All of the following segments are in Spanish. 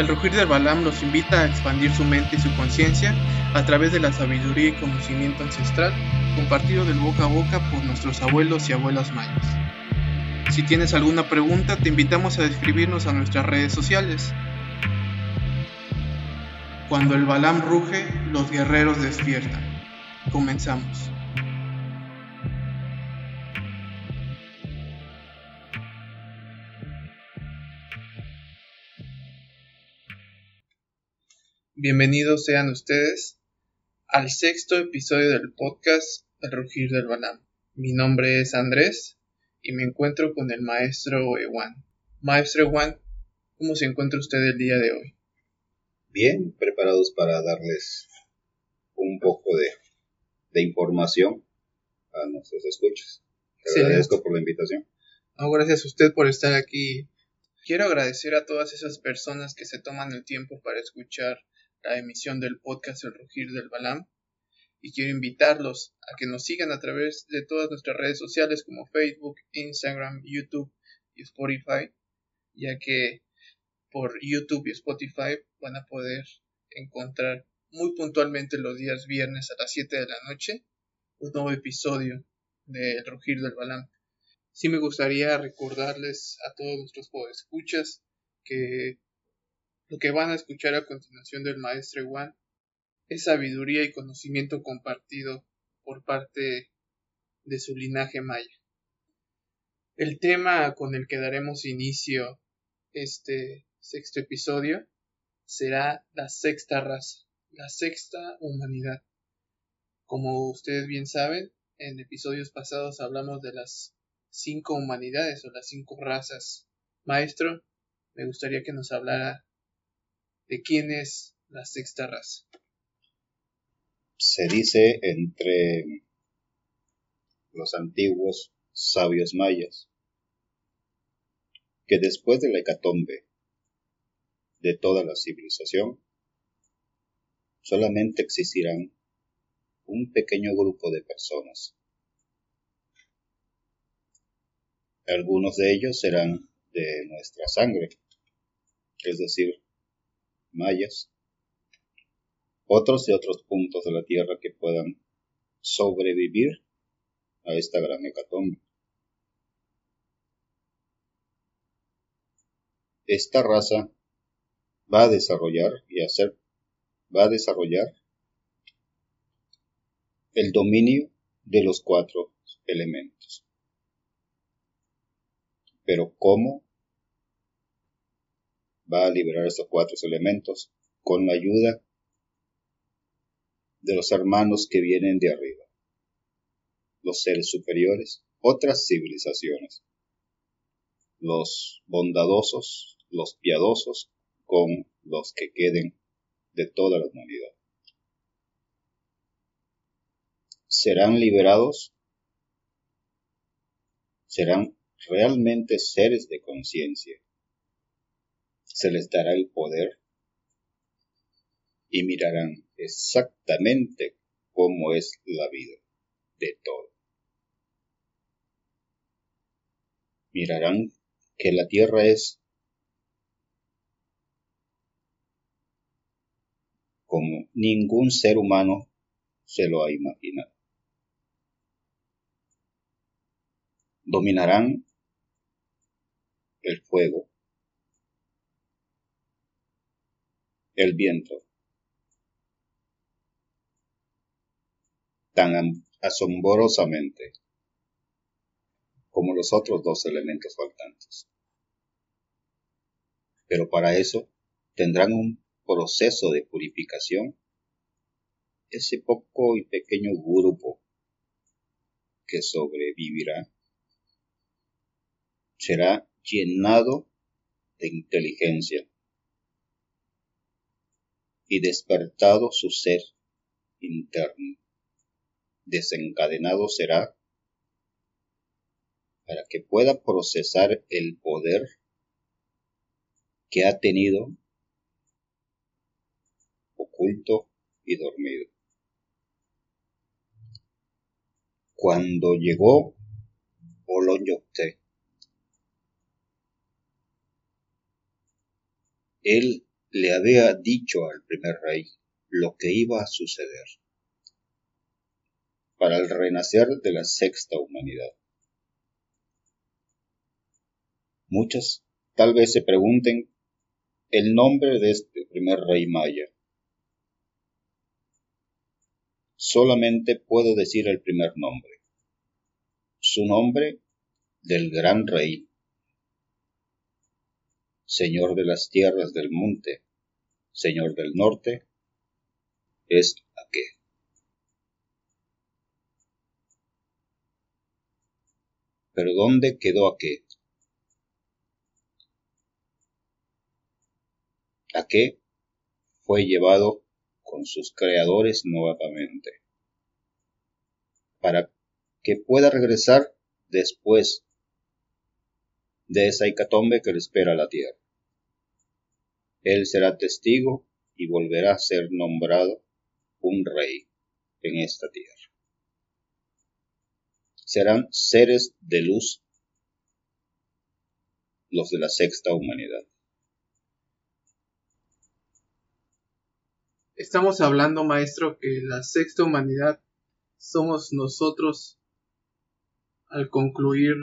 El rugir del Balam los invita a expandir su mente y su conciencia a través de la sabiduría y conocimiento ancestral compartido del boca a boca por nuestros abuelos y abuelas mayas. Si tienes alguna pregunta, te invitamos a escribirnos a nuestras redes sociales. Cuando el Balam ruge, los guerreros despiertan. Comenzamos. Bienvenidos sean ustedes al sexto episodio del podcast El Rugir del Balam. Mi nombre es Andrés y me encuentro con el maestro Ewan. Maestro Ewan, ¿cómo se encuentra usted el día de hoy? Bien, preparados para darles un poco de, de información a nuestros escuchas. Te agradezco por la invitación. gracias a usted por estar aquí. Quiero agradecer a todas esas personas que se toman el tiempo para escuchar la emisión del podcast El Rugir del Balam y quiero invitarlos a que nos sigan a través de todas nuestras redes sociales como Facebook, Instagram, YouTube y Spotify, ya que por YouTube y Spotify van a poder encontrar muy puntualmente los días viernes a las 7 de la noche un nuevo episodio de El Rugir del Balam. Sí me gustaría recordarles a todos nuestros escuchas que lo que van a escuchar a continuación del maestro Juan es sabiduría y conocimiento compartido por parte de su linaje maya. El tema con el que daremos inicio este sexto episodio será la sexta raza, la sexta humanidad. Como ustedes bien saben, en episodios pasados hablamos de las cinco humanidades o las cinco razas. Maestro, me gustaría que nos hablara de quién es la sexta raza. Se dice entre los antiguos sabios mayas que después de la hecatombe de toda la civilización, solamente existirán un pequeño grupo de personas. Algunos de ellos serán de nuestra sangre, es decir, mayas, otros de otros puntos de la Tierra que puedan sobrevivir a esta gran hecatombe. Esta raza va a desarrollar y hacer, va a desarrollar el dominio de los cuatro elementos. Pero ¿cómo va a liberar estos cuatro elementos con la ayuda de los hermanos que vienen de arriba, los seres superiores, otras civilizaciones, los bondadosos, los piadosos, con los que queden de toda la humanidad. Serán liberados, serán realmente seres de conciencia, se les dará el poder y mirarán exactamente cómo es la vida de todo. Mirarán que la tierra es como ningún ser humano se lo ha imaginado. Dominarán el fuego, el viento, tan asombrosamente como los otros dos elementos faltantes. Pero para eso tendrán un proceso de purificación ese poco y pequeño grupo que sobrevivirá. Será llenado de inteligencia y despertado su ser interno. Desencadenado será para que pueda procesar el poder que ha tenido oculto y dormido. Cuando llegó Oloyocte, él le había dicho al primer rey lo que iba a suceder para el renacer de la sexta humanidad. Muchos tal vez se pregunten el nombre de este primer rey maya. Solamente puedo decir el primer nombre. Su nombre del gran rey, señor de las tierras del monte, señor del norte, es Aqué. Pero ¿dónde quedó Aqué? Aqué fue llevado con sus creadores nuevamente para que pueda regresar después de esa hecatombe que le espera a la tierra. Él será testigo y volverá a ser nombrado un rey en esta tierra. Serán seres de luz los de la sexta humanidad. Estamos hablando, maestro, que la sexta humanidad somos nosotros al concluir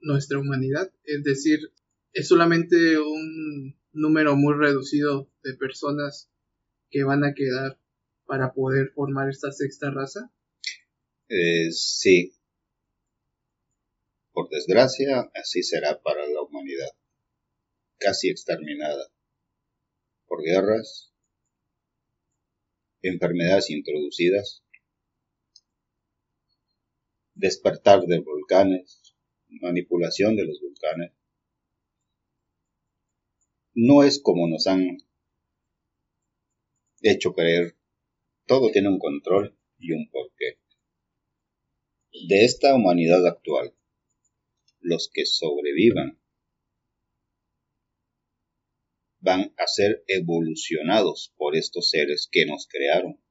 nuestra humanidad. Es decir, es solamente un número muy reducido de personas que van a quedar para poder formar esta sexta raza? Eh, sí. Por desgracia, así será para la humanidad, casi exterminada, por guerras, enfermedades introducidas, despertar de volcanes, manipulación de los volcanes, no es como nos han hecho creer. Todo tiene un control y un porqué. De esta humanidad actual, los que sobrevivan van a ser evolucionados por estos seres que nos crearon.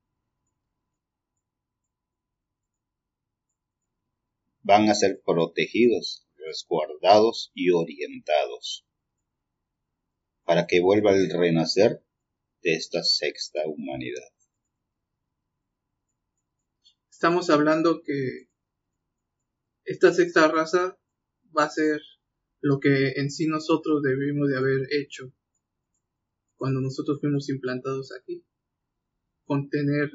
Van a ser protegidos, resguardados y orientados para que vuelva el renacer de esta sexta humanidad. Estamos hablando que esta sexta raza va a ser lo que en sí nosotros debimos de haber hecho cuando nosotros fuimos implantados aquí. Contener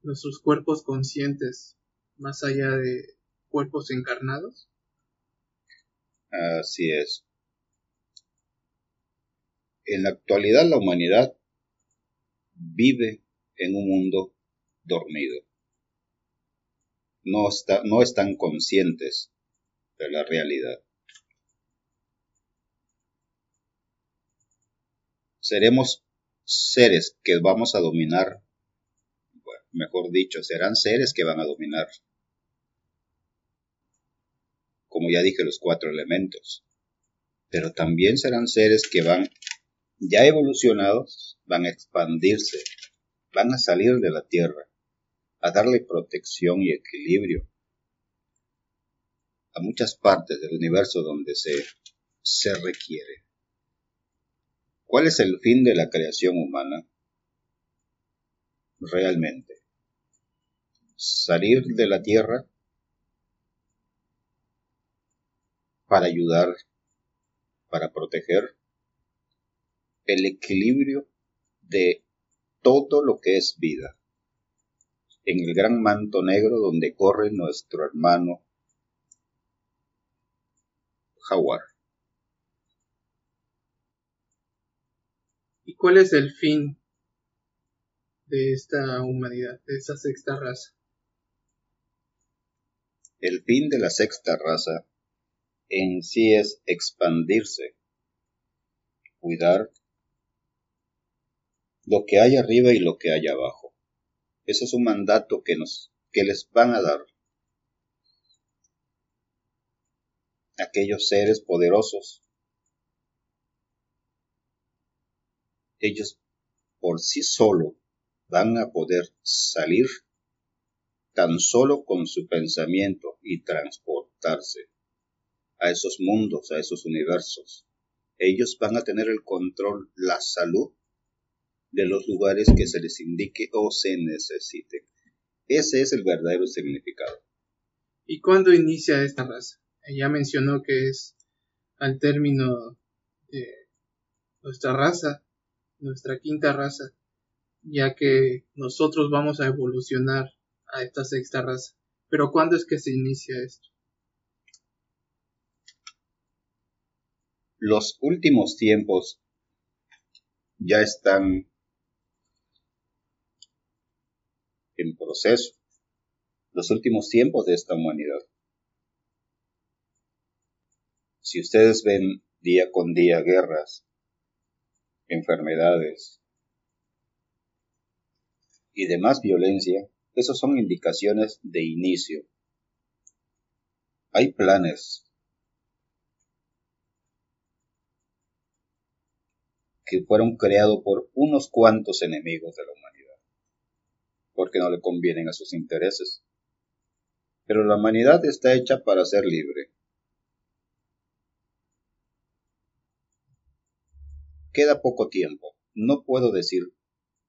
nuestros cuerpos conscientes más allá de cuerpos encarnados. Así es. En la actualidad la humanidad vive en un mundo dormido. No, está, no están conscientes de la realidad. Seremos seres que vamos a dominar, bueno, mejor dicho, serán seres que van a dominar, como ya dije, los cuatro elementos, pero también serán seres que van ya evolucionados van a expandirse, van a salir de la Tierra, a darle protección y equilibrio a muchas partes del universo donde se, se requiere. ¿Cuál es el fin de la creación humana? Realmente. Salir de la Tierra para ayudar, para proteger, el equilibrio de todo lo que es vida. En el gran manto negro donde corre nuestro hermano jaguar. ¿Y cuál es el fin de esta humanidad, de esa sexta raza? El fin de la sexta raza en sí es expandirse, cuidar lo que hay arriba y lo que hay abajo. Ese es un mandato que nos que les van a dar aquellos seres poderosos. Ellos por sí solo van a poder salir tan solo con su pensamiento y transportarse a esos mundos, a esos universos Ellos van a tener el control, la salud de los lugares que se les indique o se necesite. Ese es el verdadero significado. ¿Y cuándo inicia esta raza? Ya mencionó que es al término de nuestra raza, nuestra quinta raza, ya que nosotros vamos a evolucionar a esta sexta raza. Pero ¿cuándo es que se inicia esto? Los últimos tiempos ya están en proceso. Los últimos tiempos de esta humanidad. Si ustedes ven día con día guerras, enfermedades y demás violencia, esos son indicaciones de inicio. Hay planes que fueron creados por unos cuantos enemigos de la humanidad, porque no le convienen a sus intereses. Pero la humanidad está hecha para ser libre. Queda poco tiempo, no puedo decir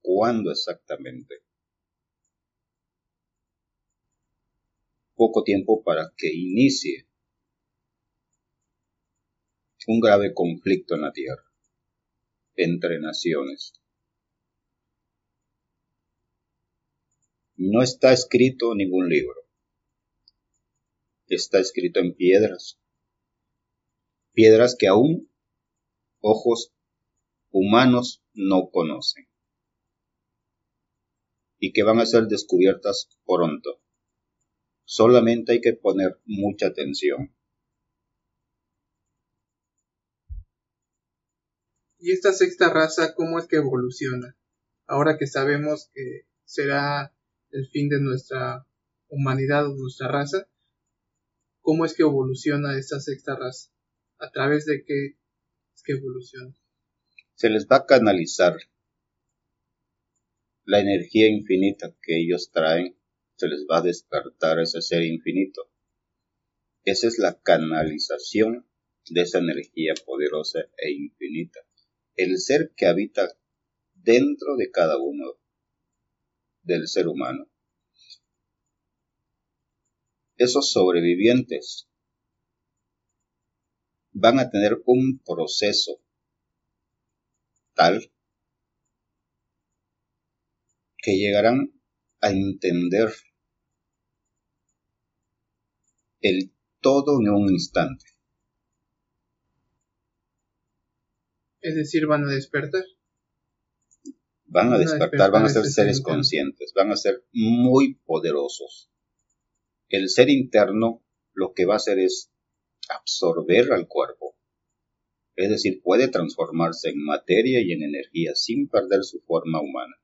cuándo exactamente. Poco tiempo para que inicie un grave conflicto en la Tierra entre naciones. No está escrito ningún libro. Está escrito en piedras. Piedras que aún ojos humanos no conocen y que van a ser descubiertas pronto. Solamente hay que poner mucha atención. ¿Y esta sexta raza cómo es que evoluciona? Ahora que sabemos que será el fin de nuestra humanidad o nuestra raza, ¿cómo es que evoluciona esta sexta raza? ¿A través de qué es que evoluciona? se les va a canalizar la energía infinita que ellos traen, se les va a despertar ese ser infinito. Esa es la canalización de esa energía poderosa e infinita. El ser que habita dentro de cada uno del ser humano. Esos sobrevivientes van a tener un proceso tal que llegarán a entender el todo en un instante. Es decir, van a despertar. Van a despertar, van a ser seres conscientes, van a ser muy poderosos. El ser interno lo que va a hacer es absorber al cuerpo es decir, puede transformarse en materia y en energía sin perder su forma humana.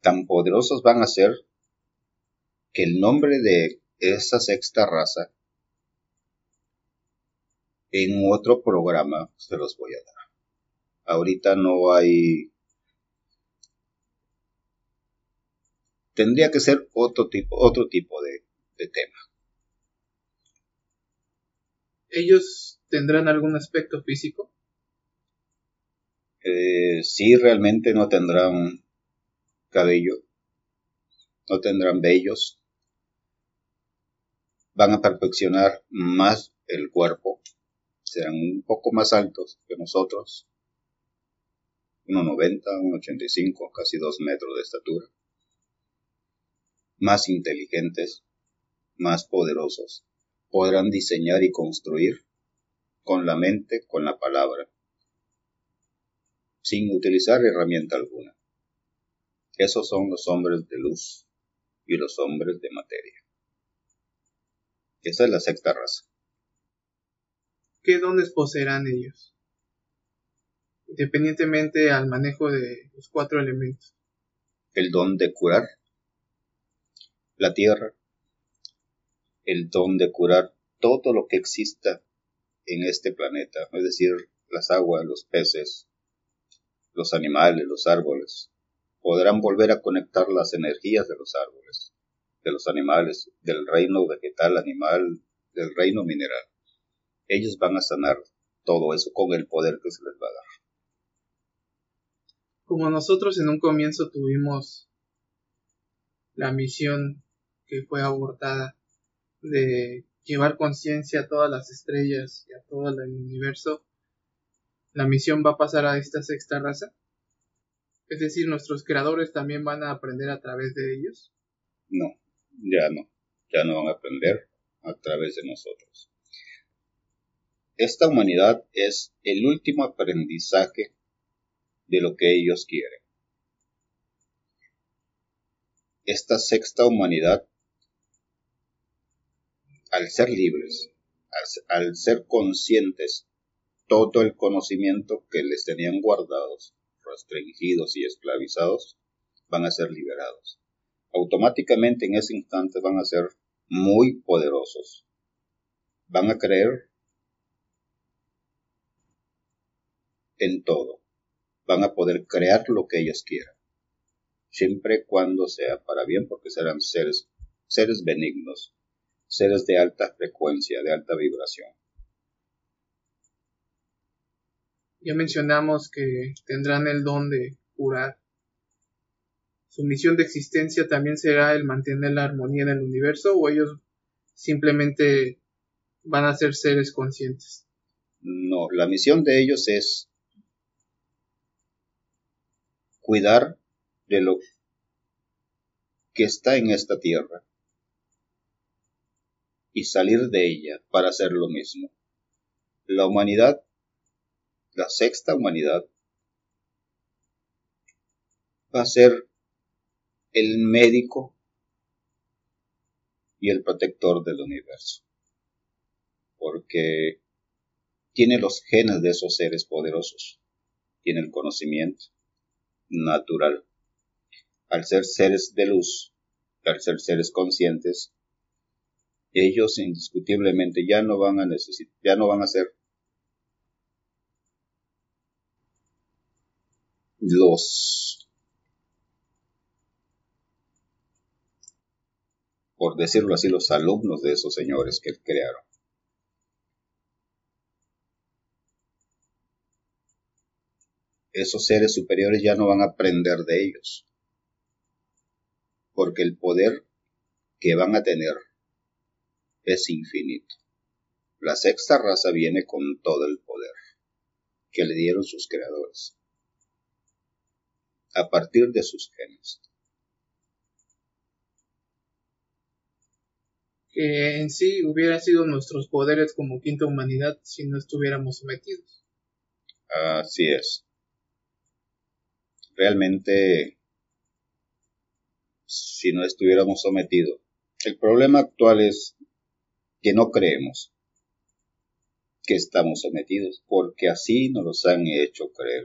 Tan poderosos van a ser que el nombre de esa sexta raza en otro programa se los voy a dar. Ahorita no hay... Tendría que ser otro tipo, otro tipo de, de tema. Ellos ¿Tendrán algún aspecto físico? Eh, sí, realmente no tendrán cabello, no tendrán vellos, van a perfeccionar más el cuerpo, serán un poco más altos que nosotros, 1,90, 1,85, casi 2 metros de estatura, más inteligentes, más poderosos, podrán diseñar y construir con la mente, con la palabra, sin utilizar herramienta alguna. Esos son los hombres de luz y los hombres de materia. Esa es la sexta raza. ¿Qué dones poseerán ellos? Independientemente al manejo de los cuatro elementos. El don de curar la tierra, el don de curar todo lo que exista en este planeta, es decir, las aguas, los peces, los animales, los árboles, podrán volver a conectar las energías de los árboles, de los animales, del reino vegetal, animal, del reino mineral. Ellos van a sanar todo eso con el poder que se les va a dar. Como nosotros en un comienzo tuvimos la misión que fue abortada de llevar conciencia a todas las estrellas y a todo el universo, la misión va a pasar a esta sexta raza. Es decir, nuestros creadores también van a aprender a través de ellos. No, ya no, ya no van a aprender a través de nosotros. Esta humanidad es el último aprendizaje de lo que ellos quieren. Esta sexta humanidad, al ser libres, al, ser conscientes, todo el conocimiento que les tenían guardados, restringidos y esclavizados, van a ser liberados. Automáticamente en ese instante van a ser muy poderosos. Van a creer en todo. Van a poder crear lo que ellos quieran. Siempre cuando sea para bien, porque serán seres, seres benignos, seres de alta frecuencia, de alta vibración. Ya mencionamos que tendrán el don de curar. Su misión de existencia también será el mantener la armonía en el universo o ellos simplemente van a ser seres conscientes. No, la misión de ellos es cuidar de lo que está en esta tierra y salir de ella para hacer lo mismo. La humanidad, la sexta humanidad, va a ser el médico y el protector del universo, porque tiene los genes de esos seres poderosos, tiene el conocimiento, natural. Al ser seres de luz, al ser seres conscientes, ellos indiscutiblemente ya no van a necesitar, ya no van a ser los, por decirlo así, los alumnos de esos señores que crearon. Esos seres superiores ya no van a aprender de ellos. Porque el poder que van a tener es infinito. La sexta raza viene con todo el poder que le dieron sus creadores a partir de sus genes. Que en sí hubiera sido nuestros poderes como quinta humanidad si no estuviéramos sometidos. Así es realmente si no estuviéramos sometidos. El problema actual es que no creemos que estamos sometidos, porque así nos los han hecho creer.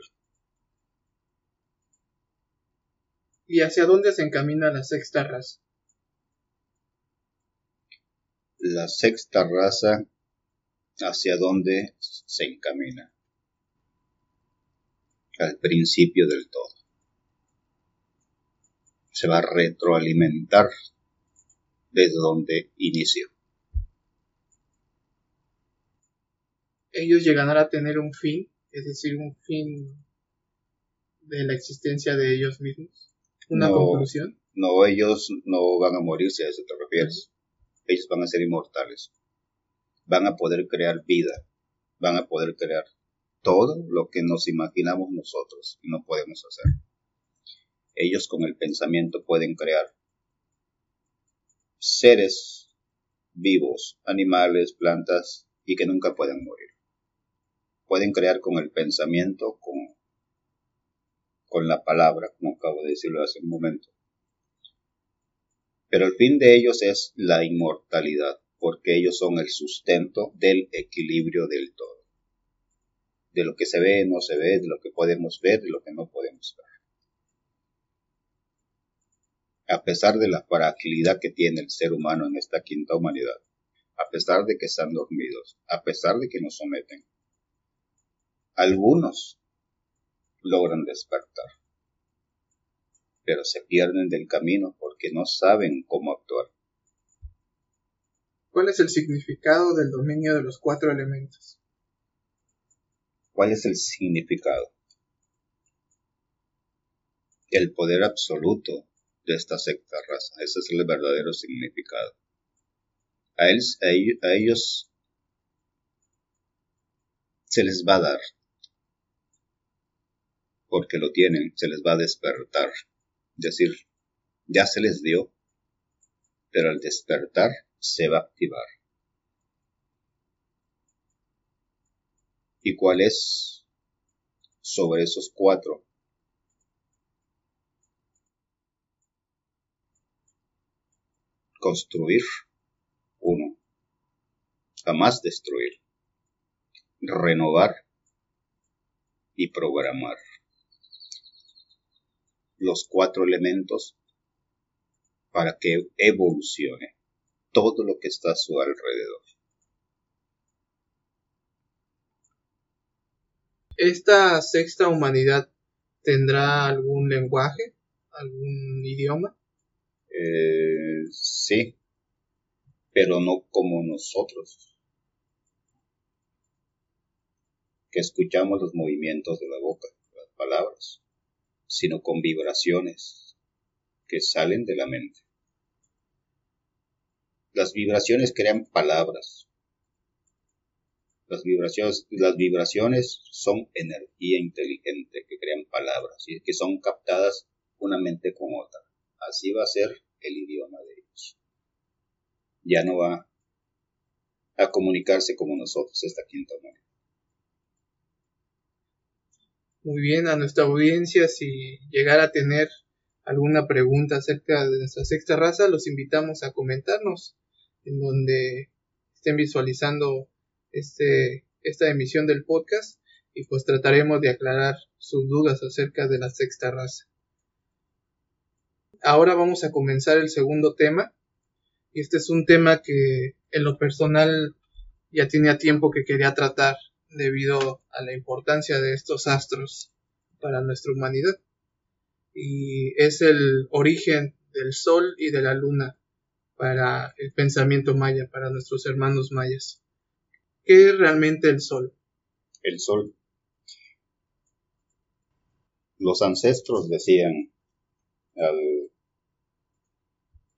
¿Y hacia dónde se encamina la sexta raza? La sexta raza, ¿hacia dónde se encamina? Al principio del todo se va a retroalimentar desde donde inició. Ellos llegarán a tener un fin, es decir, un fin de la existencia de ellos mismos. Una conclusión. No, ellos no van a morirse, a eso te refieres. Ellos van a ser inmortales. Van a poder crear vida. Van a poder crear todo lo que nos imaginamos nosotros y no podemos hacer. Ellos con el pensamiento pueden crear seres vivos, animales, plantas y que nunca pueden morir. Pueden crear con el pensamiento, con, la palabra, como acabo de decirlo hace un momento. Pero el fin de ellos es la inmortalidad, porque ellos son el sustento del equilibrio del todo. De lo que se ve, no se ve, de lo que podemos ver, de lo que no podemos ver a pesar de la fragilidad que tiene el ser humano en esta quinta humanidad, a pesar de que están dormidos, a pesar de que nos someten. Algunos logran despertar, pero se pierden del camino porque no saben cómo actuar. ¿Cuál es el significado del dominio de los cuatro elementos? ¿Cuál es el significado? El poder absoluto de esta secta raza. Ese es el verdadero significado. A, ellos se les va a dar, porque lo tienen, se les va a despertar. Es decir, ya se les dio, pero al despertar se va a activar. ¿Y cuál es sobre esos cuatro? Construir uno. Jamás destruir. Renovar y programar. Los cuatro elementos para que evolucione todo lo que está a su alrededor. ¿Esta sexta humanidad tendrá algún lenguaje, algún idioma? Eh, sí, pero no como nosotros, que escuchamos los movimientos de la boca, las palabras, sino con vibraciones que salen de la mente. Las vibraciones crean palabras, las vibraciones, las vibraciones son energía inteligente que crean palabras y que son captadas una mente con otra. Así va a ser el idioma de ellos. Ya no va a comunicarse como nosotros esta quinta humanidad. Muy bien, a nuestra audiencia, si llegara a tener alguna pregunta acerca de nuestra sexta raza, los invitamos a comentarnos en donde estén visualizando este, esta emisión del podcast y pues trataremos de aclarar sus dudas acerca de la sexta raza. Ahora vamos a comenzar el segundo tema y este es un tema que en lo personal ya tenía tiempo que quería tratar debido a la importancia de estos astros para nuestra humanidad y es el origen del sol y de la luna para el pensamiento maya, para nuestros hermanos mayas. ¿Qué es realmente el sol? El sol. Los ancestros decían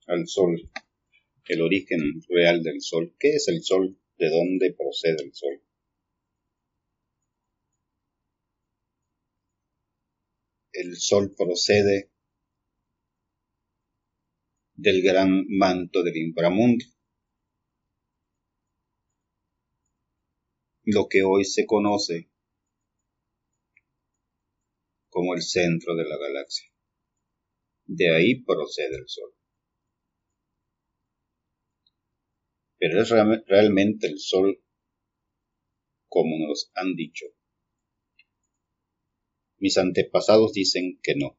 al sol, el origen real del sol. ¿Qué es el sol? ¿De dónde procede el sol? El sol procede del gran manto del inframundo. lo que hoy se conoce como el centro de la galaxia. De ahí procede el Sol. Pero es realmente el Sol como nos han dicho. Mis antepasados dicen que no.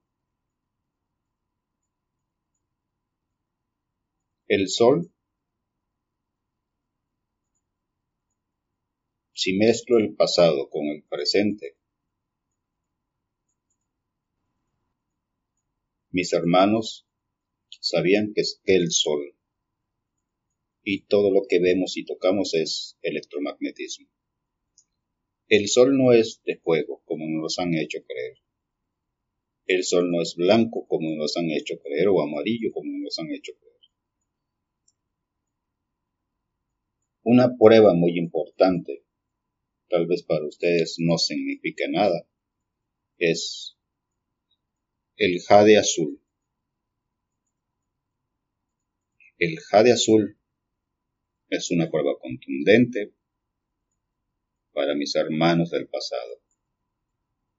El Sol si mezclo el pasado con el presente, mis hermanos sabían que es el sol y todo lo que vemos y tocamos es electromagnetismo. El sol no es de fuego como nos han hecho creer. El sol no es blanco como nos han hecho creer o amarillo como nos han hecho creer. Una prueba muy importante tal vez para ustedes no signifique nada, es el jade azul. El jade azul es una prueba contundente para mis hermanos del pasado,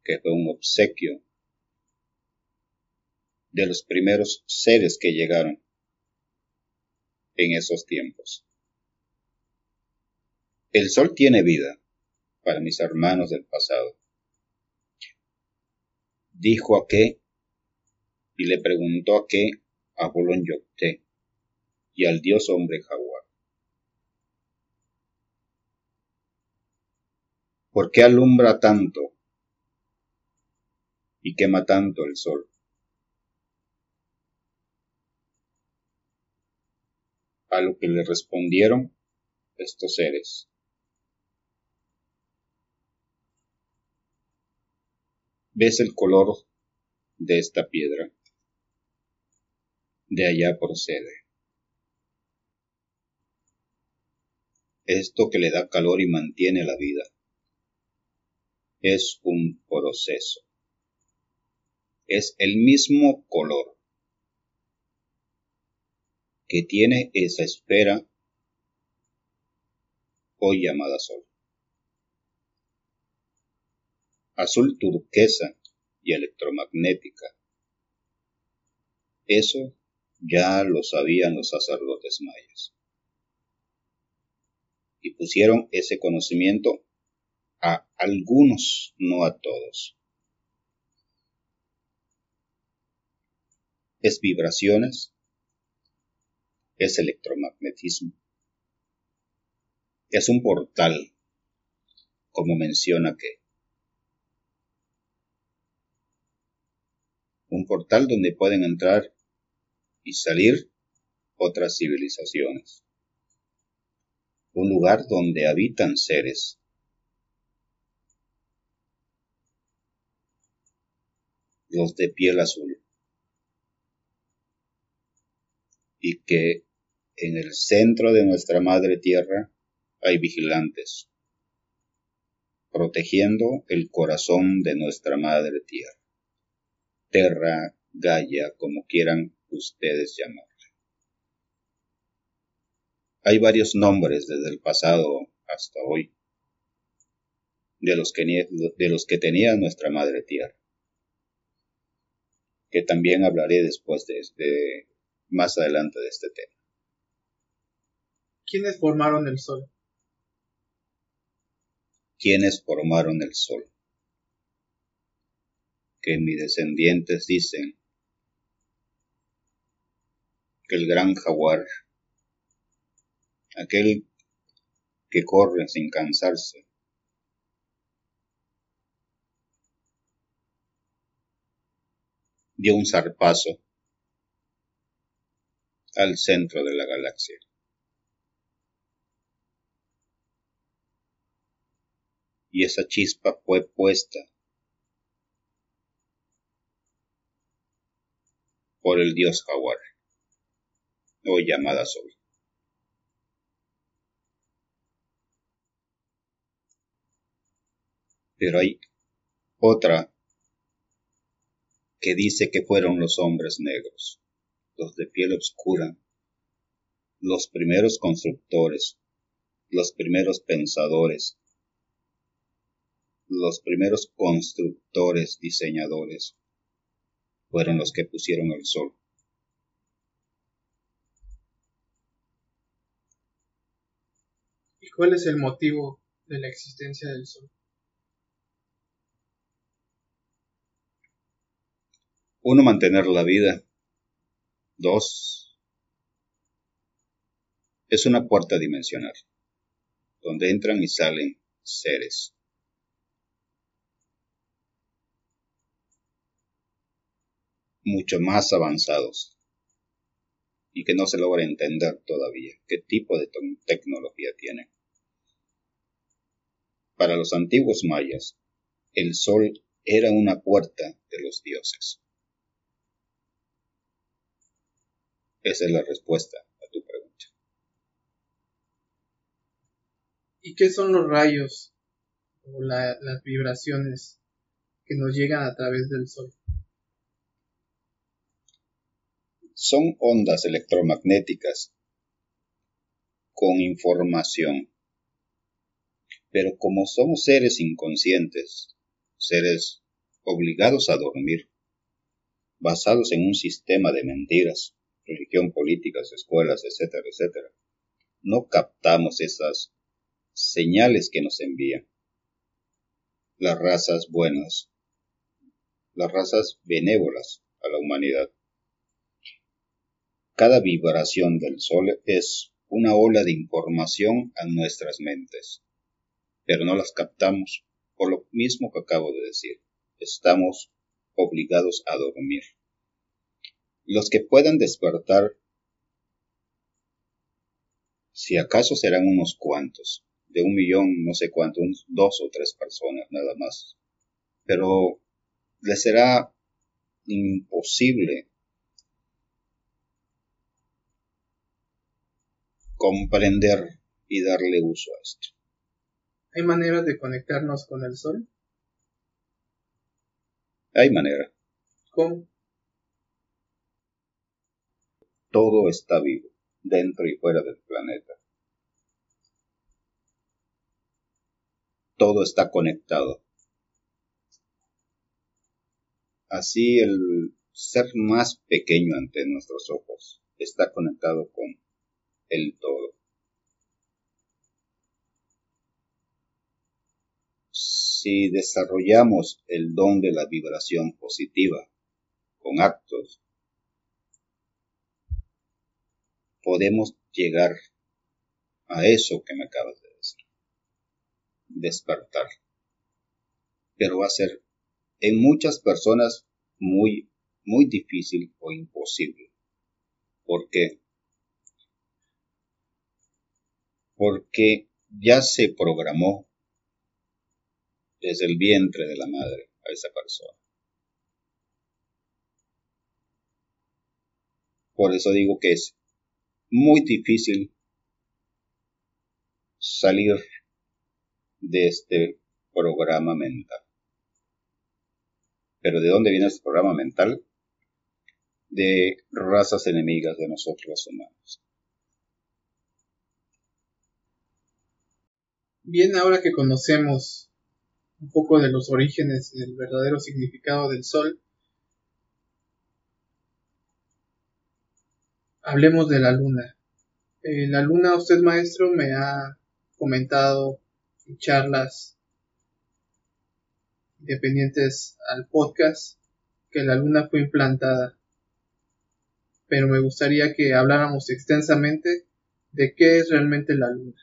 que fue un obsequio de los primeros seres que llegaron en esos tiempos. El sol tiene vida, para mis hermanos del pasado. Dijo a qué y le preguntó a qué a Bolón Yocté y al dios hombre jaguar. ¿Por qué alumbra tanto y quema tanto el sol? A lo que le respondieron estos seres. ves el color de esta piedra. De allá procede. Esto que le da calor y mantiene la vida. Es un proceso. Es el mismo color que tiene esa esfera hoy llamada Sol. Azul turquesa y electromagnética. Eso ya lo sabían los sacerdotes mayas. Y pusieron ese conocimiento a algunos, no a todos. Es vibraciones, es electromagnetismo. Es un portal, como menciona que. Un portal donde pueden entrar y salir otras civilizaciones. Un lugar donde habitan seres. Los de piel azul. Y que en el centro de nuestra madre tierra hay vigilantes, protegiendo el corazón de nuestra madre tierra. Terra, Gaia, como quieran ustedes llamarle. Hay varios nombres desde el pasado hasta hoy de los que, de los que tenía nuestra madre tierra, que también hablaré después de, este, más adelante de este tema. ¿Quiénes formaron el Sol? ¿Quiénes formaron el Sol? Que mis descendientes dicen que el gran jaguar, aquel que corre sin cansarse, dio un zarpazo al centro de la galaxia. y esa chispa fue puesta por el dios jaguar, hoy llamada Sol. Pero hay otra que dice que fueron los hombres negros, los de piel oscura, los primeros constructores, los primeros pensadores, los primeros constructores, diseñadores, fueron los que pusieron el sol. ¿Y cuál es el motivo de la existencia del sol? Uno, mantener la vida. Dos, es una puerta dimensional, donde entran y salen seres. mucho más avanzados y que no se logra entender todavía qué tipo de tecnología tienen. Para los antiguos mayas, el sol era una puerta de los dioses. Esa es la respuesta a tu pregunta. ¿Y qué son los rayos o las vibraciones que nos llegan a través del sol? son ondas electromagnéticas con información. Pero como somos seres inconscientes, seres obligados a dormir, basados en un sistema de mentiras, religión, políticas, escuelas, etcétera, etcétera, no captamos esas señales que nos envían. Las razas buenas, las razas benévolas a la humanidad. Cada vibración del Sol es una ola de información a nuestras mentes, pero no las captamos por lo mismo que acabo de decir. Estamos obligados a dormir. Los que puedan despertar, si acaso serán unos cuantos, de un millón, no sé cuántos, dos o tres personas nada más. Pero le será imposible comprender y darle uso a esto. ¿Hay maneras de conectarnos con el sol? Hay manera. ¿Cómo? Todo está vivo, dentro y fuera del planeta. Todo está conectado. Así el ser más pequeño ante nuestros ojos está conectado con el todo. Si desarrollamos el don de la vibración positiva con actos, podemos llegar a eso que me acabas de decir. Despertar. Pero va a ser en muchas personas muy, muy difícil o imposible. ¿Por qué? Porque ya se programó desde el vientre de la madre a esa persona. Por eso digo que es muy difícil salir de este programa mental. Pero ¿de dónde viene este programa mental? De razas enemigas de nosotros los humanos. Bien, ahora que conocemos un poco de los orígenes del verdadero significado del sol, hablemos de la luna. Eh, la luna, usted maestro me ha comentado en charlas independientes al podcast que la luna fue implantada. Pero me gustaría que habláramos extensamente de qué es realmente la luna.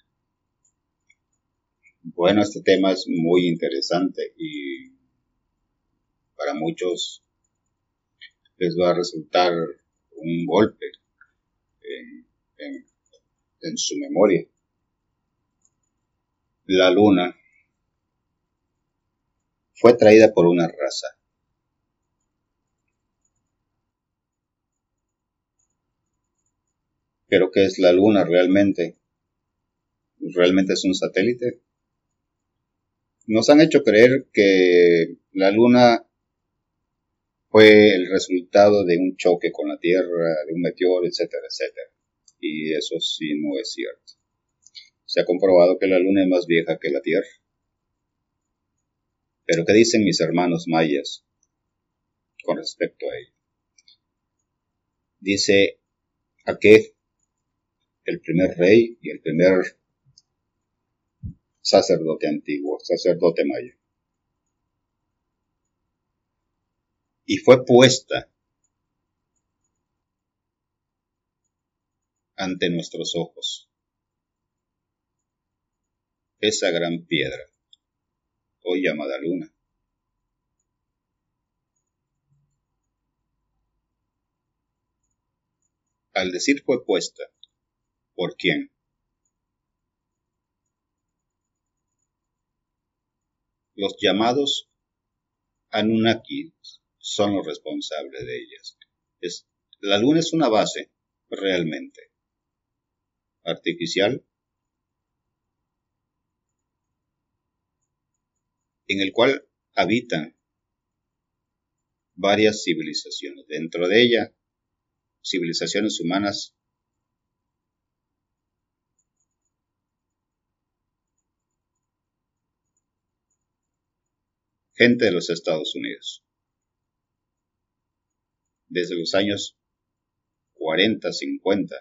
Bueno, este tema es muy interesante y para muchos les va a resultar un golpe en, su memoria. La luna fue traída por una raza. Pero ¿qué es la Luna realmente? ¿Realmente es un satélite? Nos han hecho creer que la Luna fue el resultado de un choque con la Tierra, de un meteoro, etcétera, etcétera. Y eso sí no es cierto. Se ha comprobado que la Luna es más vieja que la Tierra. Pero ¿qué dicen mis hermanos mayas con respecto a ello? Dice Aqué, el primer rey y el primer sacerdote antiguo, sacerdote maya. Y fue puesta ante nuestros ojos esa gran piedra hoy llamada luna. Al decir fue puesta, ¿por quién? Los llamados Anunnaki son los responsables de ellas. Es, la luna es una base, realmente, artificial, en el cual habitan varias civilizaciones. Dentro de ella, civilizaciones humanas gente de los Estados Unidos. Desde los años 40, 50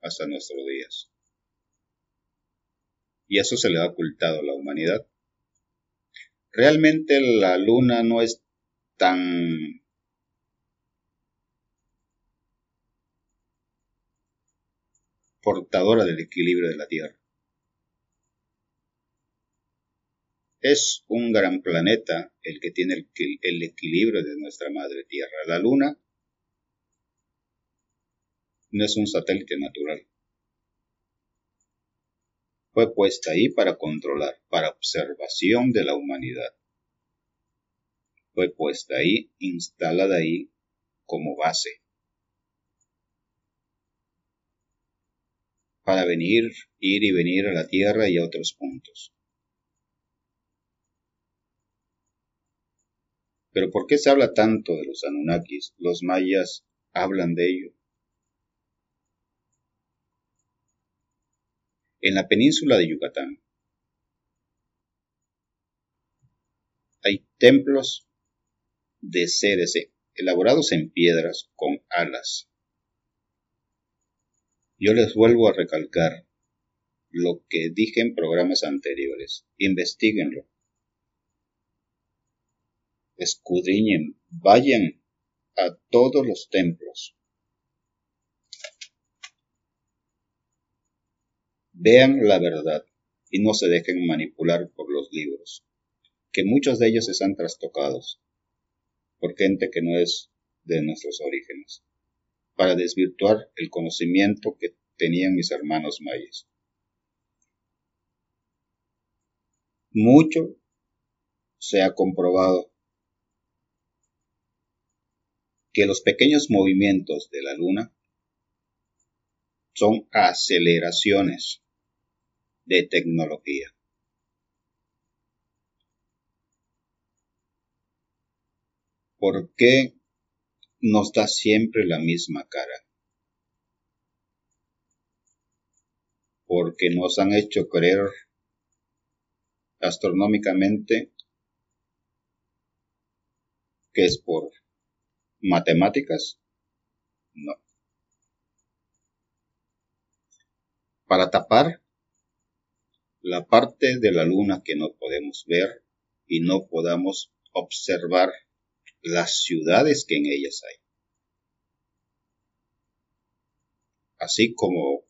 hasta nuestros días. Y eso se le ha ocultado a la humanidad realmente la luna no es tan portadora del equilibrio de la Tierra. Es un gran planeta el que tiene el, equilibrio de nuestra madre Tierra. La Luna no es un satélite natural. Fue puesta ahí para controlar, para observación de la humanidad. fue puesta ahí, instalada ahí como base. Para venir, ir y venir a la Tierra y a otros puntos. Pero ¿por qué se habla tanto de los Anunnakis? Los mayas hablan de ello. En la península de Yucatán hay templos de seres elaborados en piedras con alas. Yo les vuelvo a recalcar lo que dije en programas anteriores. Investíguenlo. Escudriñen, vayan a todos los templos. Vean la verdad y no se dejen manipular por los libros, que muchos de ellos están trastocados por gente que no es de nuestros orígenes, para desvirtuar el conocimiento que tenían mis hermanos mayas. Mucho se ha comprobado que los pequeños movimientos de la luna son aceleraciones de tecnología. ¿Por qué nos da siempre la misma cara? Porque nos han hecho creer astronómicamente que es por matemáticas. No. Para tapar la parte de la luna que no podemos ver y no podamos observar las ciudades que en ellas hay. Así como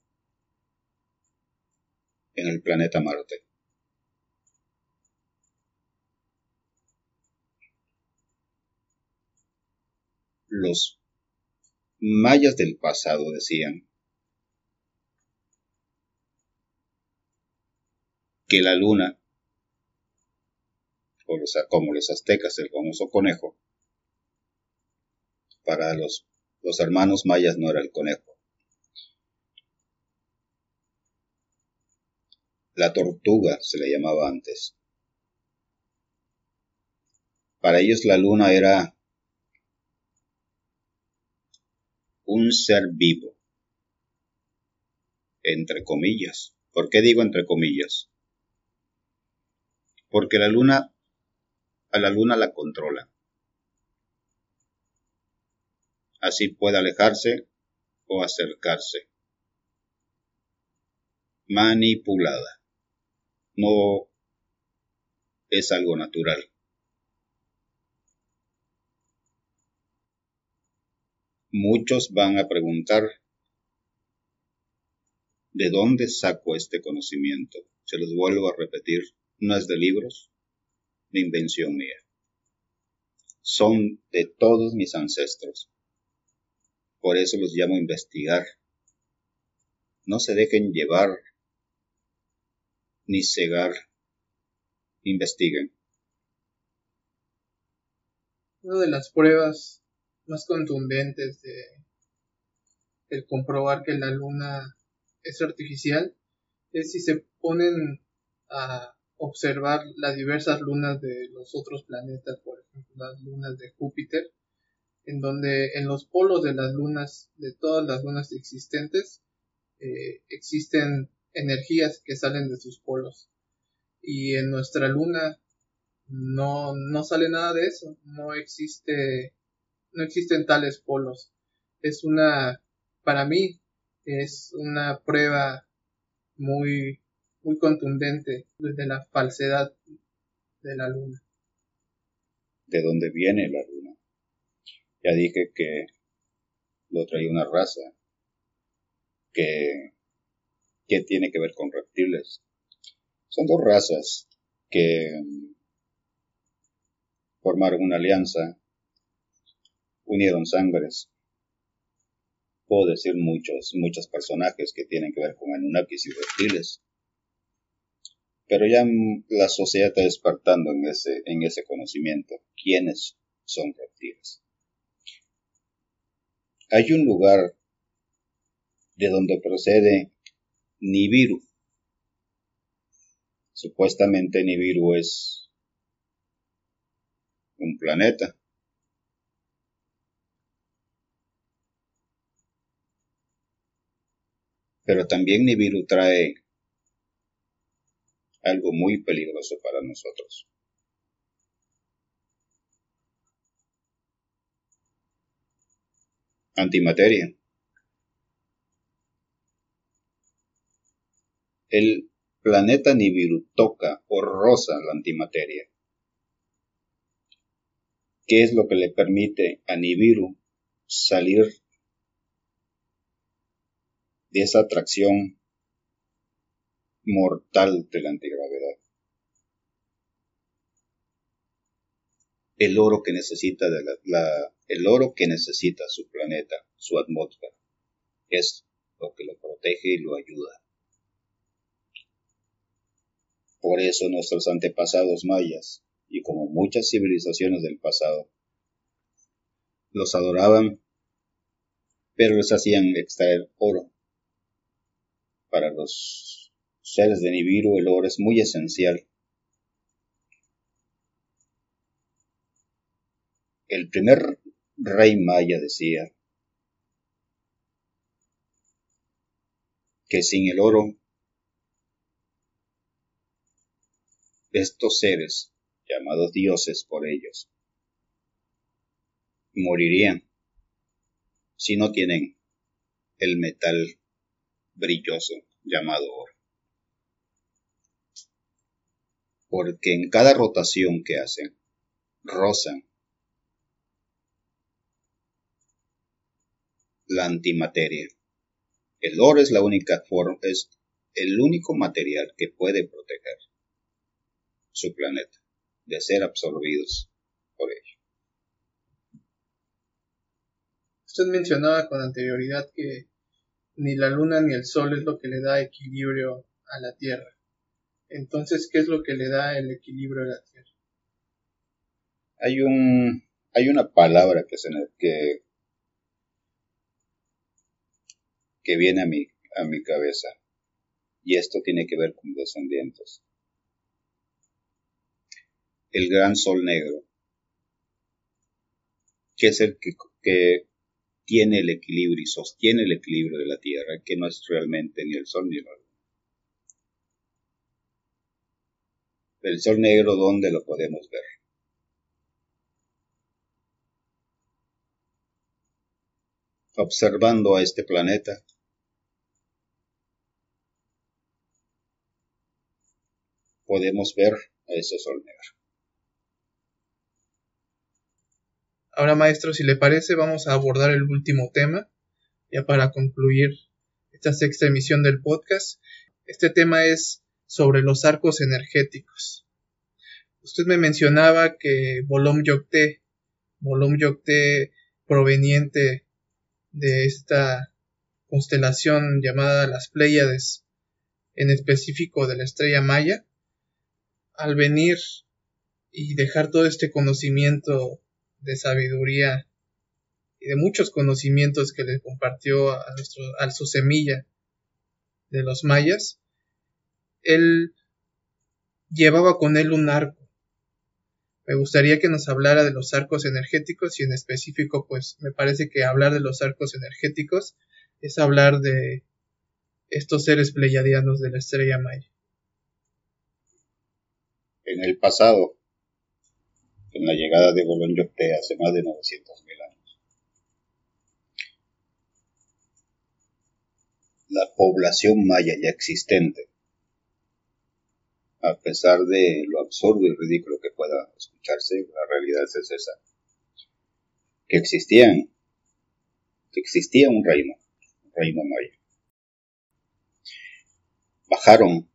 en el planeta Marte. Los mayas del pasado decían que la luna, o como los aztecas el famoso conejo, para los, los hermanos mayas no era el conejo. La tortuga se le llamaba antes. Para ellos la luna era un ser vivo. Entre comillas. ¿Por qué digo entre comillas? Porque la luna, a la luna la controla. así puede alejarse o acercarse. Manipulada. No es algo natural. Muchos van a preguntar, ¿de dónde saco este conocimiento? Se los vuelvo a repetir, no es de libros, ni invención mía. Son de todos mis ancestros. Por eso los llamo investigar. No se dejen llevar ni cegar. Investiguen. Una de las pruebas más contundentes de el comprobar que la luna es artificial es si se ponen a observar las diversas lunas de los otros planetas, por ejemplo las lunas de Júpiter, en donde en los polos de las lunas, de todas las lunas existentes, eh, existen energías que salen de sus polos. Y en nuestra luna no, no sale nada de eso, no existe, no existen tales polos. Es una, para mí, es una prueba muy, muy contundente de la falsedad de la luna. ¿De dónde viene la luna? Ya dije que lo traía una raza que, que tiene que ver con reptiles. Son dos razas que formaron una alianza, unieron sangres. Puedo decir muchos, muchos personajes que tienen que ver con Anunnakis y reptiles. Pero ya la sociedad está despertando en ese, en ese conocimiento. ¿Quiénes son reptiles? Hay un lugar de donde procede Nibiru. Supuestamente Nibiru es un planeta. Pero también Nibiru trae algo muy peligroso para nosotros. Antimateria. El planeta Nibiru toca o roza la antimateria. ¿Qué es lo que le permite a Nibiru salir de esa atracción mortal de la antigravedad. El oro que necesita de la, el oro que necesita su planeta, su atmósfera, es lo que lo protege y lo ayuda. Por eso nuestros antepasados mayas, y como muchas civilizaciones del pasado, los adoraban, pero les hacían extraer oro para los seres de Nibiru el oro es muy esencial. El primer rey maya decía que sin el oro estos seres, llamados dioses por ellos, morirían si no tienen el metal brilloso llamado oro. Porque en cada rotación que hacen, rozan la antimateria. El oro es la única forma, es el único material que puede proteger su planeta de ser absorbidos por ello. Usted mencionaba con anterioridad que ni la luna ni el sol es lo que le da equilibrio a la Tierra. Entonces, ¿qué es lo que le da el equilibrio a la Tierra? Hay un hay una palabra que se que que viene a mi a mi cabeza y esto tiene que ver con descendientes. El gran sol negro, que es el que, que tiene el equilibrio y sostiene el equilibrio de la Tierra, que no es realmente ni el Sol ni la Luna. El Sol negro, ¿dónde lo podemos ver? Observando a este planeta, podemos ver a ese Sol negro. Ahora, maestro, si le parece, vamos a abordar el último tema, ya para concluir esta sexta emisión del podcast. Este tema es sobre los arcos energéticos. Usted me mencionaba que Bolom Yokte, Bolom Yokte proveniente de esta constelación llamada las Pléyades, en específico de la estrella Maya, al venir y dejar todo este conocimiento de sabiduría y de muchos conocimientos que le compartió a, nuestro, a su semilla de los mayas, él llevaba con él un arco. Me gustaría que nos hablara de los arcos energéticos y en específico, pues me parece que hablar de los arcos energéticos es hablar de estos seres pleyadianos de la estrella maya. En el pasado, en la llegada de Bolón hace más de 900.000 años. La población maya ya existente, a pesar de lo absurdo y ridículo que pueda escucharse, la realidad es esa, que existían, que existía un reino, un reino maya. Bajaron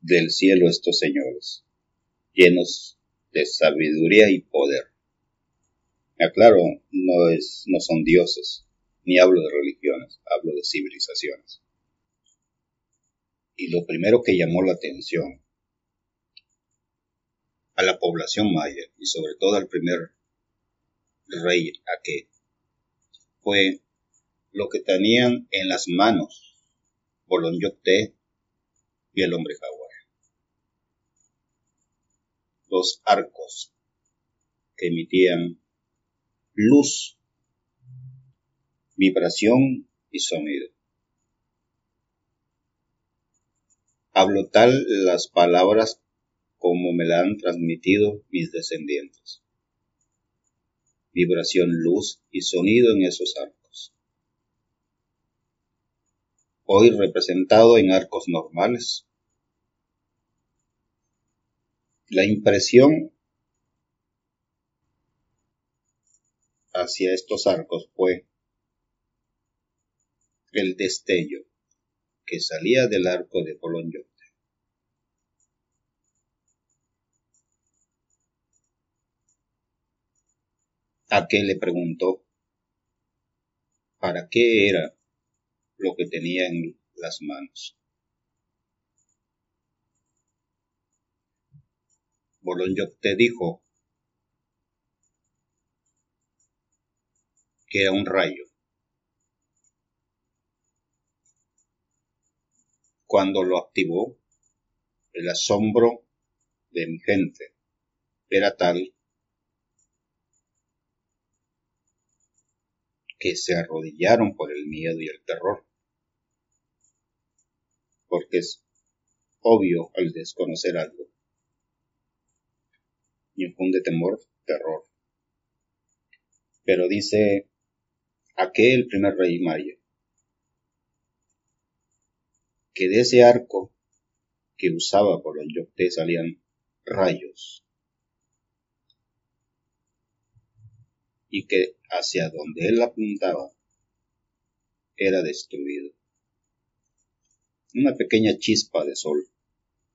del cielo estos señores, llenos de sabiduría y poder. Aclaro, no, es, no son dioses, ni hablo de religiones, hablo de civilizaciones. Y lo primero que llamó la atención a la población maya y sobre todo al primer rey Ake fue lo que tenían en las manos Bolonyocte y el hombre jaguar. Dos arcos que emitían luz, vibración y sonido. Hablo tal las palabras como me la han transmitido mis descendientes. Vibración, luz y sonido en esos arcos. Hoy representado en arcos normales. La impresión hacia estos arcos fue el destello que salía del arco de Polonio a qué le preguntó para qué era lo que tenía en las manos. Te dijo que era un rayo. Cuando lo activó, el asombro de mi gente era tal que se arrodillaron por el miedo y el terror. Porque es obvio al desconocer algo. Infunde temor, terror. Pero dice aquel primer rey Maya que de ese arco que usaba por los yocté salían rayos y que hacia donde él apuntaba era destruido. Una pequeña chispa de sol,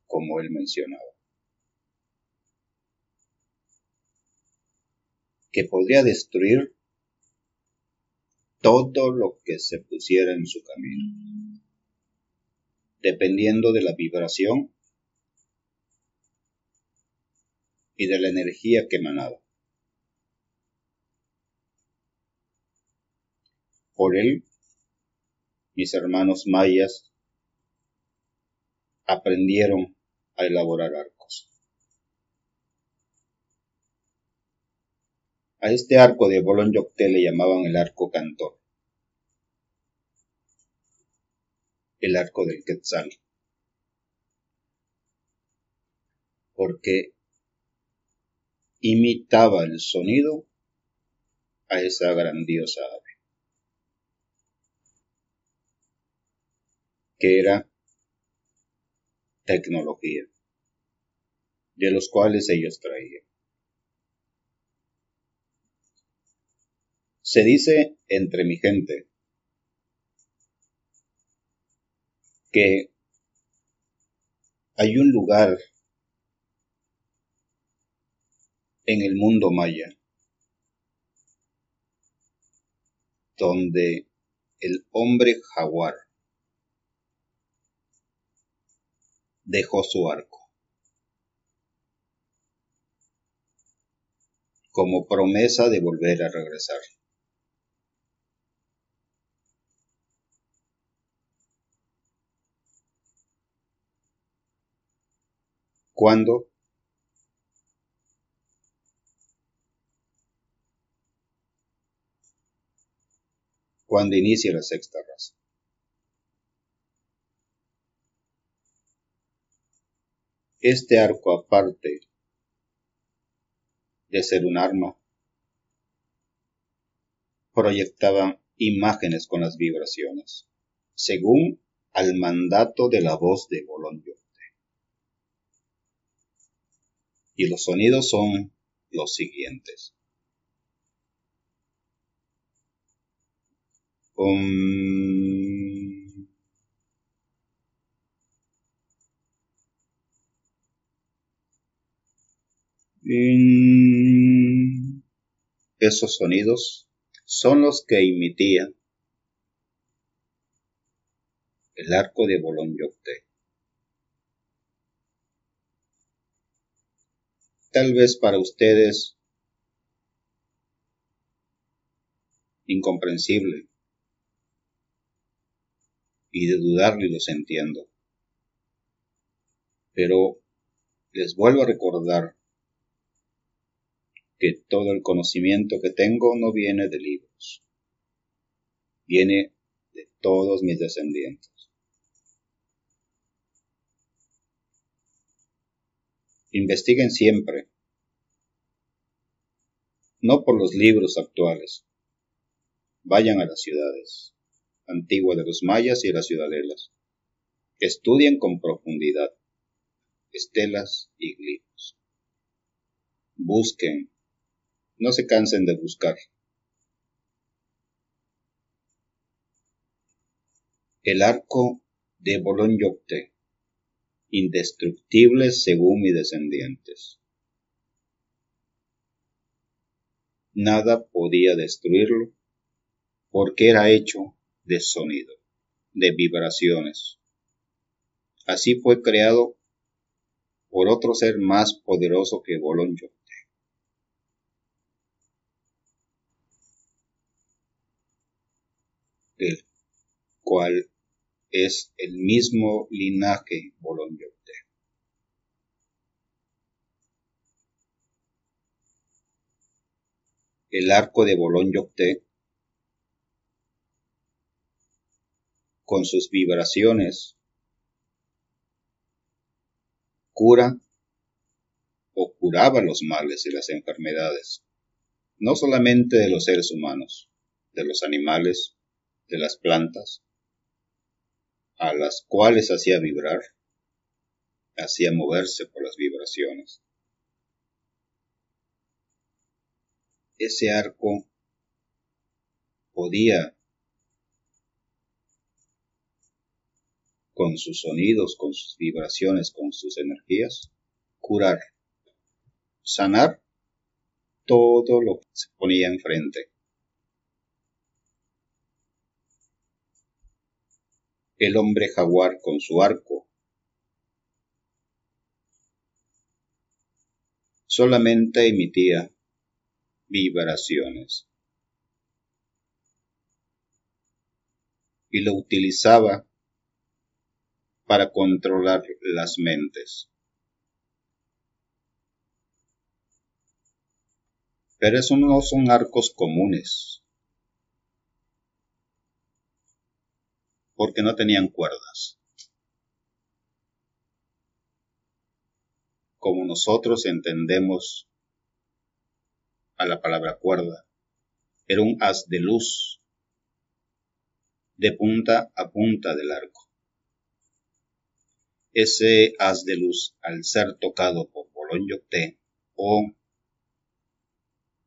como él mencionaba, que podría destruir todo lo que se pusiera en su camino, dependiendo de la vibración y de la energía que emanaba. Por él, mis hermanos mayas aprendieron a elaborar arcos. A este arco de Bolón le llamaban el arco cantor, el arco del Quetzal, porque imitaba el sonido a esa grandiosa ave. que era tecnología, de los cuales ellos traían. Se dice entre mi gente que hay un lugar en el mundo maya donde el hombre jaguar dejó su arco. como promesa de volver a regresar. ¿Cuándo? Cuando inicie la sexta raza. Este arco, aparte de ser un arma, proyectaba imágenes con las vibraciones, según al mandato de la voz de Bologna. Y los sonidos son los siguientes. Esos sonidos son los que emitía el arco de Bolonyocte tal vez para ustedes incomprensible y de dudarle los entiendo. Pero les vuelvo a recordar que todo el conocimiento que tengo no viene de libros, viene de todos mis descendientes. Investiguen siempre, no por los libros actuales, vayan a las ciudades, antiguas de los mayas y a las ciudadelas, estudien con profundidad estelas y glifos. Busquen, no se cansen de buscar. El arco de Bolognocte, indestructible según mis descendientes. Nada podía destruirlo porque era hecho de sonido, de vibraciones. Así fue creado por otro ser más poderoso que Bolonjo, el cual es el mismo linaje Bolonyote. El arco de Bolonyote, con sus vibraciones cura o curaba los males y las enfermedades, no solamente de los seres humanos, de los animales, de las plantas, a las cuales hacía vibrar, hacía moverse por las vibraciones. Ese arco podía con sus sonidos, con sus vibraciones, con sus energías, curar, sanar todo lo que se ponía enfrente. El hombre jaguar con su arco. Solamente emitía vibraciones. Y lo utilizaba para controlar las mentes. Pero esos no son arcos comunes, porque no tenían cuerdas. Como nosotros entendemos a la palabra cuerda, era un haz de luz de punta a punta del arco. Ese haz de luz, al ser tocado por T o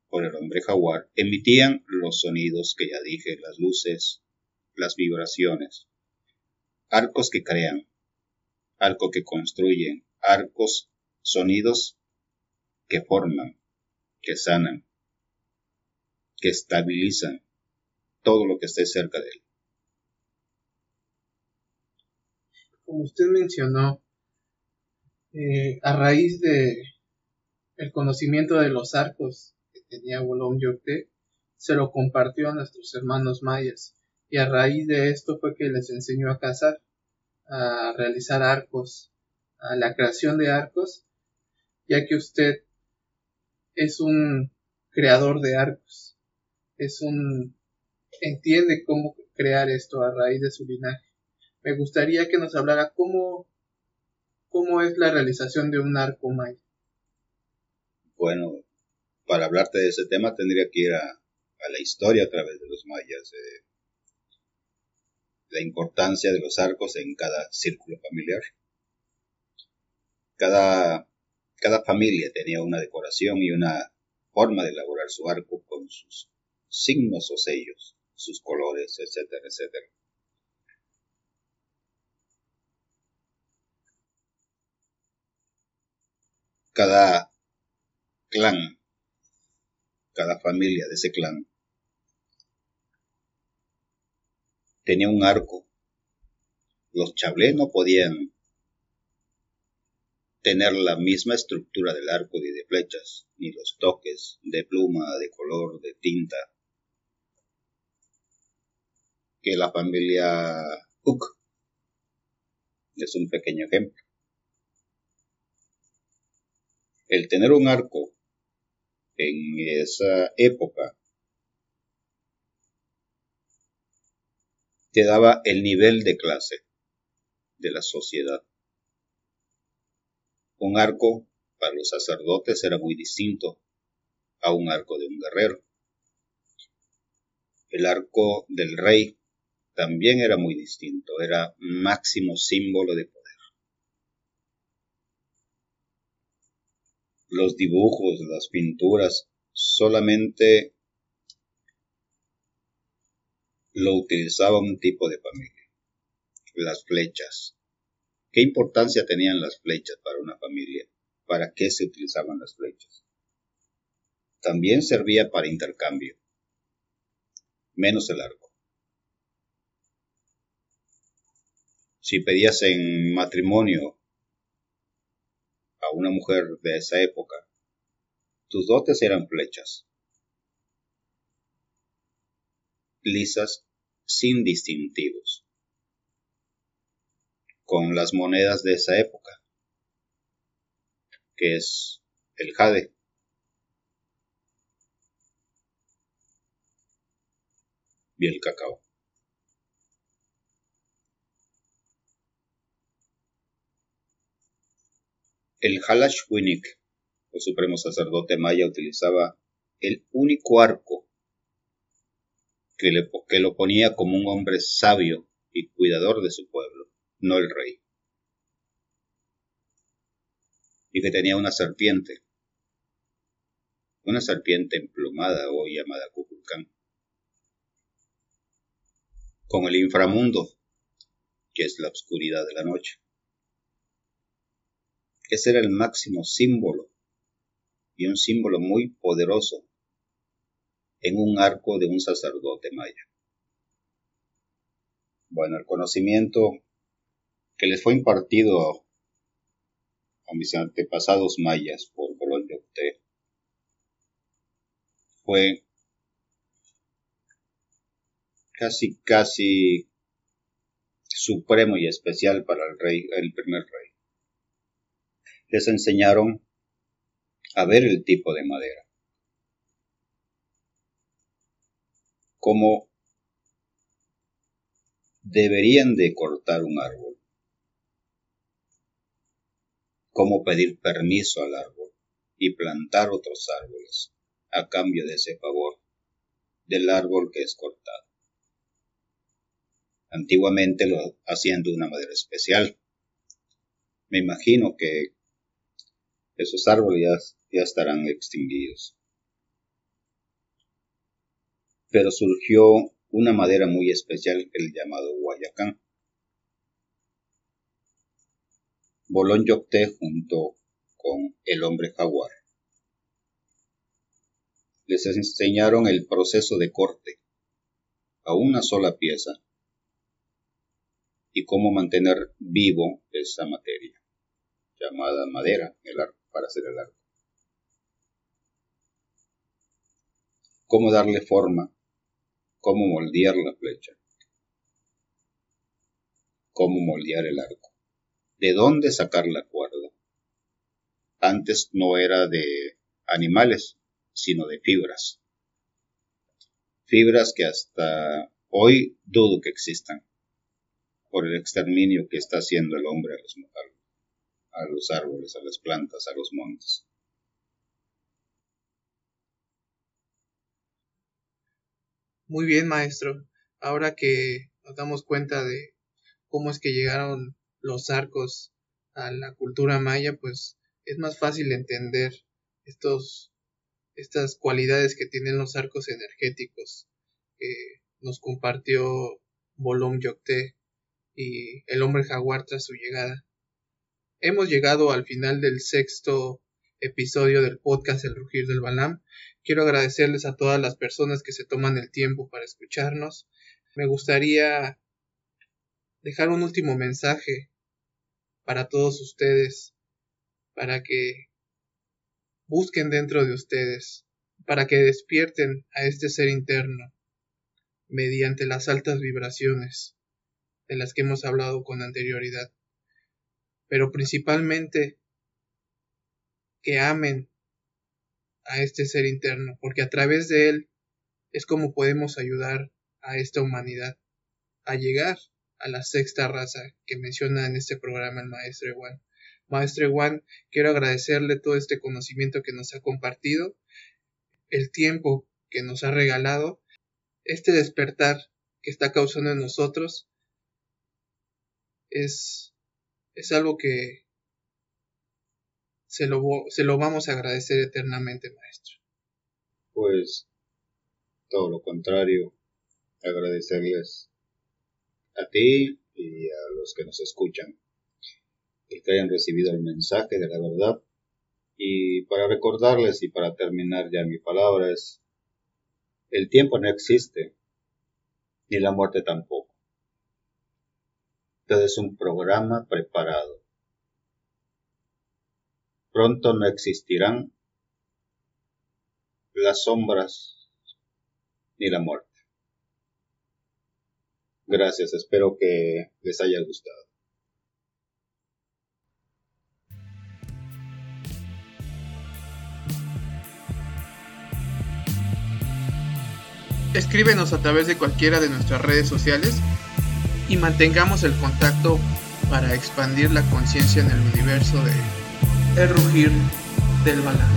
por el hombre jaguar, emitían los sonidos que ya dije, las luces, las vibraciones, arcos que crean, arcos que construyen, arcos, sonidos que forman, que sanan, que estabilizan todo lo que esté cerca de él. como usted mencionó, eh, a raíz de el conocimiento de los arcos que tenía Bolón Yocte, se lo compartió a nuestros hermanos mayas y a raíz de esto fue que les enseñó a cazar, a realizar arcos, a la creación de arcos, ya que usted es un creador de arcos, es un entiende cómo crear esto a raíz de su linaje me gustaría que nos hablara cómo, cómo es la realización de un arco maya. Bueno, para hablarte de ese tema tendría que ir a, la historia a través de los mayas, eh, la importancia de los arcos en cada círculo familiar. Cada, cada familia tenía una decoración y una forma de elaborar su arco con sus signos o sellos, sus colores, etcétera, etcétera. cada clan, cada familia de ese clan, tenía un arco. Los chablés no podían tener la misma estructura del arco y de flechas, ni los toques de pluma, de color, de tinta, que la familia Hook. Es un pequeño ejemplo. El tener un arco en esa época te daba el nivel de clase de la sociedad. Un arco para los sacerdotes era muy distinto a un arco de un guerrero. El arco del rey también era muy distinto, era máximo símbolo de poder. Los dibujos, las pinturas, solamente lo utilizaba un tipo de familia. Las flechas, ¿Qué importancia tenían las flechas para una familia? ¿Para qué se utilizaban las flechas? También servía para intercambio, menos el arco. Si pedías en matrimonio a una mujer de esa época, tus dotes eran flechas, lisas sin distintivos con las monedas de esa época, que es el jade. Y el cacao. El Halashwinik, el supremo sacerdote maya, utilizaba el único arco que, le, que lo ponía como un hombre sabio y cuidador de su pueblo no el rey. Y que tenía una serpiente, una serpiente emplumada o llamada Kukulcán, con el inframundo, que es la oscuridad de la noche. Ese era el máximo símbolo y un símbolo muy poderoso en un arco de un sacerdote maya. Bueno, el conocimiento que les fue impartido a mis antepasados mayas por Bolón de fue casi, casi supremo y especial para el rey, el primer rey. Les enseñaron a ver el tipo de madera, cómo deberían de cortar un árbol, cómo pedir permiso al árbol y plantar otros árboles a cambio de ese favor del árbol que es cortado. Antiguamente lo hacían de una madera especial. Me imagino que esos árboles ya, estarán extinguidos. Pero surgió una madera muy especial, el llamado Guayacán. Bolón Yocté junto con el hombre jaguar. Les enseñaron el proceso de corte a una sola pieza y cómo mantener vivo esa materia, llamada madera, el arco, para hacer el arco. Cómo darle forma, cómo moldear la flecha, cómo moldear el arco de dónde sacar la cuerda. Antes no era de animales, sino de fibras. Fibras que hasta hoy dudo que existan por el exterminio que está haciendo el hombre a los, a los árboles, a las plantas, a los montes. Muy bien, maestro. Ahora que nos damos cuenta de cómo es que llegaron los arcos a la cultura maya, pues es más fácil entender estos, estas cualidades que tienen los arcos energéticos que nos compartió Bolom Yocté y el hombre jaguar tras su llegada. Hemos llegado al final del sexto episodio del podcast El Rugir del Balam. Quiero agradecerles a todas las personas que se toman el tiempo para escucharnos. Me gustaría dejar un último mensaje para todos ustedes para que busquen dentro de ustedes, para que despierten a este ser interno mediante las altas vibraciones de las que hemos hablado con anterioridad, pero principalmente que amen a este ser interno, porque a través de él es como podemos ayudar a esta humanidad a llegar a la sexta raza que menciona en este programa el maestro Juan. Maestro Juan, quiero agradecerle todo este conocimiento que nos ha compartido, el tiempo que nos ha regalado, este despertar que está causando en nosotros es, es algo que se lo, se lo vamos a agradecer eternamente, maestro. Pues todo lo contrario, agradecerles a ti y a los que nos escuchan el que hayan recibido el mensaje de la verdad. Y para recordarles y para terminar ya mi palabra es, el tiempo no existe, ni la muerte tampoco. Todo es un programa preparado. Pronto no existirán las sombras ni la muerte. Gracias, espero que les haya gustado. Escríbenos a través de cualquiera de nuestras redes sociales y mantengamos el contacto para expandir la conciencia en el universo de El Rugir del Balán.